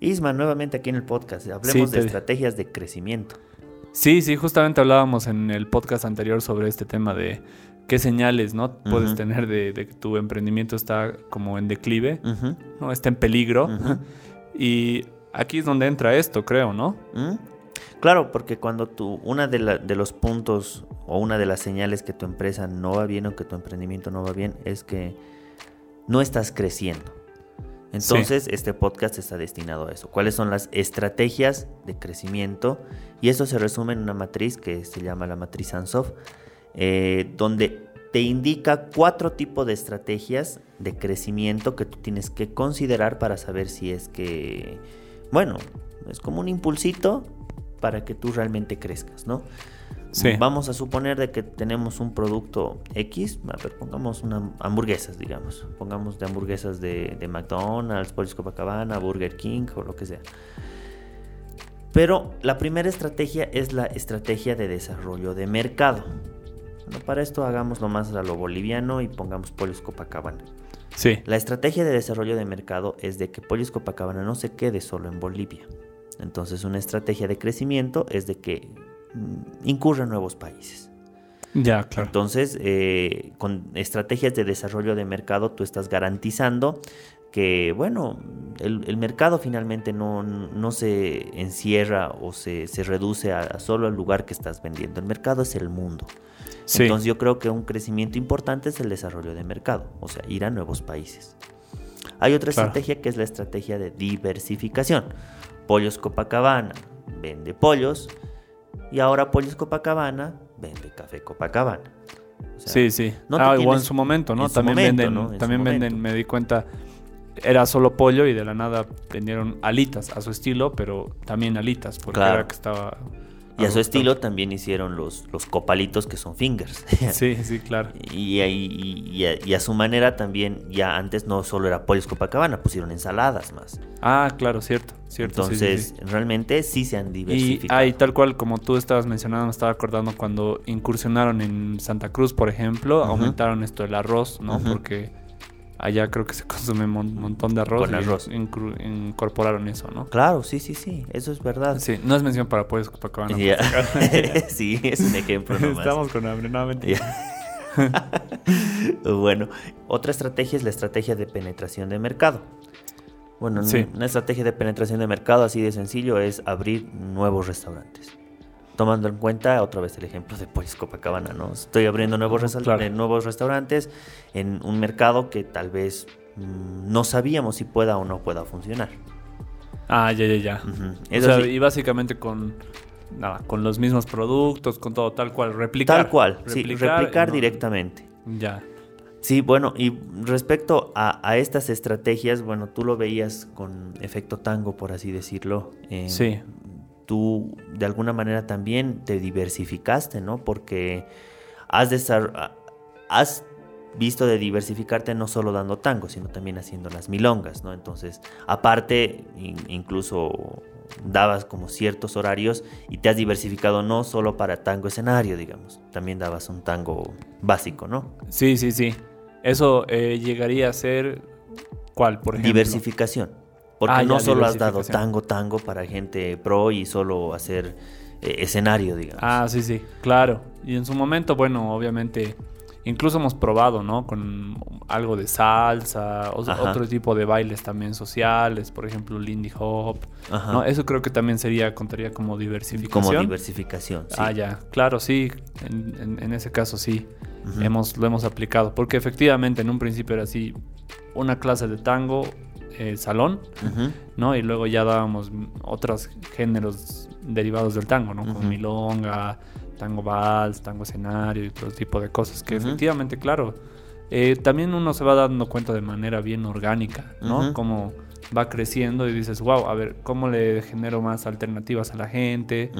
Isma, nuevamente aquí en el podcast, hablemos de estrategias de crecimiento. Sí, sí, justamente hablábamos en el podcast anterior sobre este tema de qué señales ¿no? puedes tener de, que tu emprendimiento está como en declive, ¿no? está en peligro. Y aquí es donde entra esto, creo, ¿no? Claro, porque cuando tú, una de, de, los puntos o una de las señales que tu empresa no va bien o que tu emprendimiento no va bien es que no estás creciendo. Entonces, este podcast está destinado a eso. ¿Cuáles son las estrategias de crecimiento? Y eso se resume en una matriz que se llama la matriz Ansoff, eh, donde te indica cuatro tipos de estrategias de crecimiento que tú tienes que considerar para saber si es que, bueno, es como un impulsito para que tú realmente crezcas, ¿no? Vamos a suponer de que tenemos un producto X, a ver, pongamos una, hamburguesas, digamos. Pongamos de hamburguesas de, McDonald's, Pollos Copacabana, Burger King o lo que sea. Pero la primera estrategia es la estrategia de desarrollo de mercado. para esto hagámoslo más a lo boliviano y pongamos Pollos Copacabana. Sí. La estrategia de desarrollo de mercado es de que Pollos Copacabana no se quede solo en Bolivia. Entonces una estrategia de crecimiento es de que incurre en nuevos países. Ya, claro. Entonces, eh, con estrategias de desarrollo de mercado, tú estás garantizando que, bueno, el, mercado finalmente no, no, se encierra o se, se reduce a, solo al lugar que estás vendiendo. El mercado es el mundo. Entonces, yo creo que un crecimiento importante es el desarrollo de mercado, o sea, ir a nuevos países. Hay otra estrategia que es la estrategia de diversificación. Pollos Copacabana vende pollos, y ahora Pollos Copacabana vende café Copacabana. sí, sí. ah, igual en su momento, ¿no? También venden, también venden, me di cuenta, era solo pollo y de la nada vendieron alitas a su estilo, pero también alitas, porque era que estaba y a su estilo también hicieron los, los copalitos que son fingers. Sí, sí, claro. Y, y, y, a, su manera también, ya antes no solo era pollos Copacabana, pusieron ensaladas más. Ah, claro, cierto, cierto. Entonces, realmente sí se han diversificado. Y tal cual como tú estabas mencionando, me estaba acordando cuando incursionaron en Santa Cruz, por ejemplo, aumentaron esto el arroz, ¿no? Porque allá creo que se consume un montón de arroz. Con arroz. incorporaron eso, ¿no? Claro, sí, sí, sí, eso es verdad. Sí, no es mención para Pollos Copacabana. sí, es un ejemplo nomás. Estamos con hambre, nuevamente. bueno, otra estrategia es la estrategia de penetración de mercado. Bueno, una estrategia de penetración de mercado así de sencillo es abrir nuevos restaurantes tomando en cuenta otra vez el ejemplo de Pollos Copacabana, ¿no? Estoy abriendo nuevos, nuevos restaurantes en un mercado que tal vez mm, no sabíamos si pueda o no pueda funcionar. Ah, ya, ya, ya. o sea, y básicamente con nada, con los mismos productos, con todo tal cual, replicar. Tal cual, sí, replicar directamente. Ya. Sí, bueno, y respecto a, estas estrategias, bueno, tú lo veías con efecto tango, por así decirlo. sí tú de alguna manera también te diversificaste, ¿no? Porque has, has visto de diversificarte no solo dando tango, sino también haciendo las milongas, ¿no? Entonces, aparte, incluso dabas como ciertos horarios y te has diversificado no solo para tango escenario, digamos, también dabas un tango básico, ¿no? Sí, sí, sí. Eso eh, llegaría a ser, ¿cuál, por ejemplo? Diversificación. Porque ah, no solo has dado tango, tango para gente pro y solo hacer eh, escenario, digamos. Ah, sí, sí, claro. Y en su momento, bueno, obviamente, incluso hemos probado, ¿no? Con algo de salsa, otro tipo de bailes también sociales, por ejemplo, Lindy Hop. ¿no? Eso creo que también sería, contaría como diversificación. Como diversificación, sí. Ah, ya, claro, sí, en, ese caso sí, hemos, lo hemos aplicado. Porque efectivamente en un principio era así, una clase de tango eh, salón, ¿no? Y luego ya dábamos otros géneros derivados del tango, ¿no? Como milonga, tango vals, tango escenario y otro tipo de cosas que efectivamente, claro, eh, también uno se va dando cuenta de manera bien orgánica, ¿no? Como va creciendo y dices, wow, a ver, ¿cómo le genero más alternativas a la gente?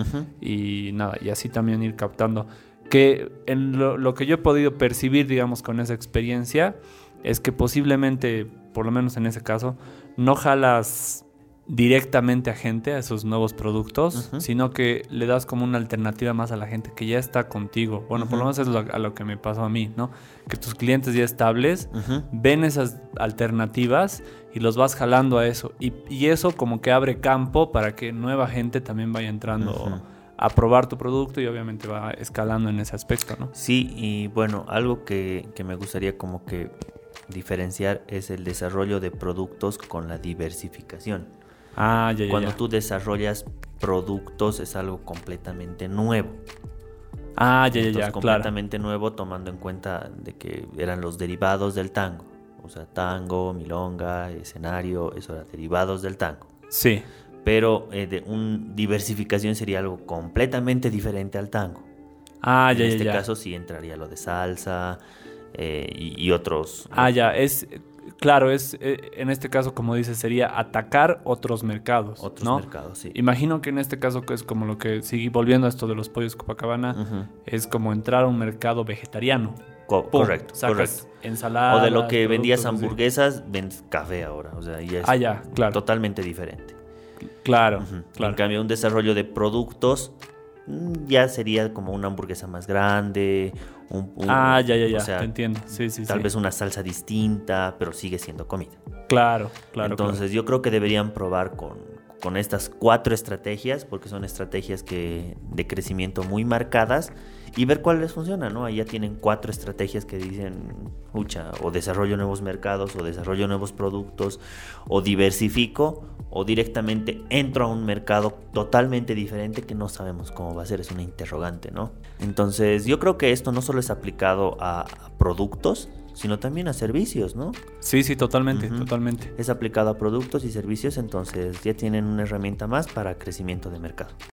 Y nada, y así también ir captando. Que en lo, que yo he podido percibir, digamos, con esa experiencia, es que posiblemente por lo menos en ese caso, no jalas directamente a gente, a esos nuevos productos, sino que le das como una alternativa más a la gente que ya está contigo. Bueno, por lo menos es a lo que me pasó a mí, ¿no? Que tus clientes ya estables ven esas alternativas y los vas jalando a eso. Y, eso como que abre campo para que nueva gente también vaya entrando a probar tu producto y obviamente va escalando en ese aspecto, ¿no? Sí, y bueno, algo que, que me gustaría como que diferenciar es el desarrollo de productos con la diversificación. Ah, Cuando tú desarrollas productos es algo completamente nuevo. Ah, ya, ya, ya. Completamente nuevo tomando en cuenta de que eran los derivados del tango. O sea, tango, milonga, escenario, eso era derivados del tango. Sí. Pero eh, de un diversificación sería algo completamente diferente al tango. Ah, ya, en ya. En este caso sí entraría lo de salsa eh, y, y, otros. Ah, ya. Es Claro, es eh, en este caso, como dices, sería atacar otros mercados. Otros mercados, sí. Imagino que en este caso, que es como lo que sigue volviendo a esto de los pollos Copacabana, es como entrar a un mercado vegetariano. correcto, correcto. Ensalada. O de lo que vendías hamburguesas, vendes café ahora. O sea, ya es ah, ya, claro. totalmente diferente. Claro, claro. En cambio, un desarrollo de productos ya sería como una hamburguesa más grande, ah, ya, ya, ya, te entiendo. Sí, sí, tal vez una salsa distinta, pero sigue siendo comida. Claro, claro. Entonces yo creo que deberían probar con, con estas cuatro estrategias, porque son estrategias que, de crecimiento muy marcadas, y ver cuál les funciona, ¿no? Ahí ya tienen cuatro estrategias que dicen, mucha, o desarrollo nuevos mercados, o desarrollo nuevos productos, o diversifico, o directamente entro a un mercado totalmente diferente que no sabemos cómo va a ser, es una interrogante, ¿no? Entonces yo creo que esto no solo es aplicado a productos, sino también a servicios, ¿no? Sí, sí, totalmente, totalmente. Es aplicado a productos y servicios, entonces ya tienen una herramienta más para crecimiento de mercado.